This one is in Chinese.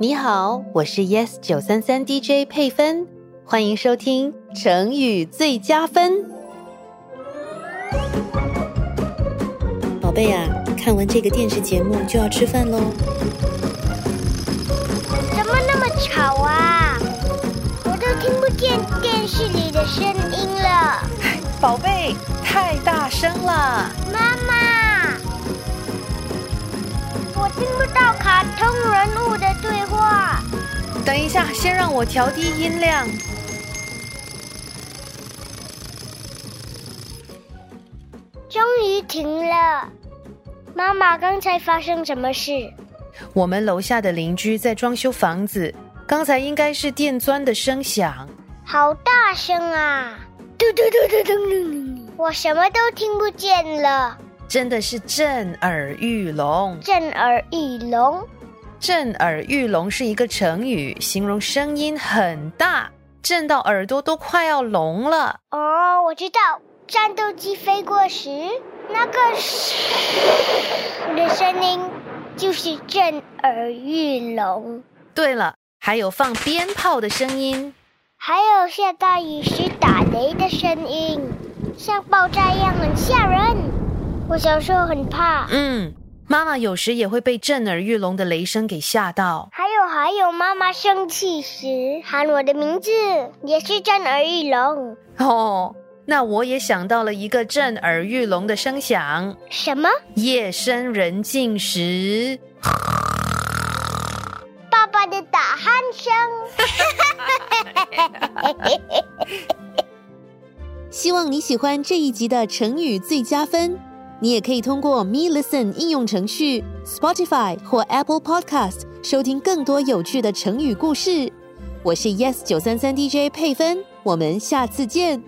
你好，我是 Yes 九三三 DJ 佩芬，欢迎收听成语最佳分。宝贝啊，看完这个电视节目就要吃饭喽。怎么那么吵啊？我都听不见电视里的声音了。宝贝，太大声了。妈妈，我听不到卡通人物的。等一下，先让我调低音量。终于停了。妈妈，刚才发生什么事？我们楼下的邻居在装修房子，刚才应该是电钻的声响。好大声啊！嘟嘟嘟嘟嘟嘟，我什么都听不见了。真的是震耳欲聋。震耳欲聋，震耳欲聋是一个成语，形容声音很大，震到耳朵都快要聋了。哦，我知道，战斗机飞过时，那个的声音就是震耳欲聋。对了，还有放鞭炮的声音。还有下大雨时打雷的声音，像爆炸一样很吓人。我小时候很怕。嗯，妈妈有时也会被震耳欲聋的雷声给吓到。还有还有，妈妈生气时喊我的名字，也是震耳欲聋。哦，那我也想到了一个震耳欲聋的声响：什么？夜深人静时，爸爸的打鼾声。希望你喜欢这一集的成语最佳分。你也可以通过 Me Listen 应用程序、Spotify 或 Apple Podcast 收听更多有趣的成语故事。我是 Yes 九三三 DJ 佩芬，我们下次见。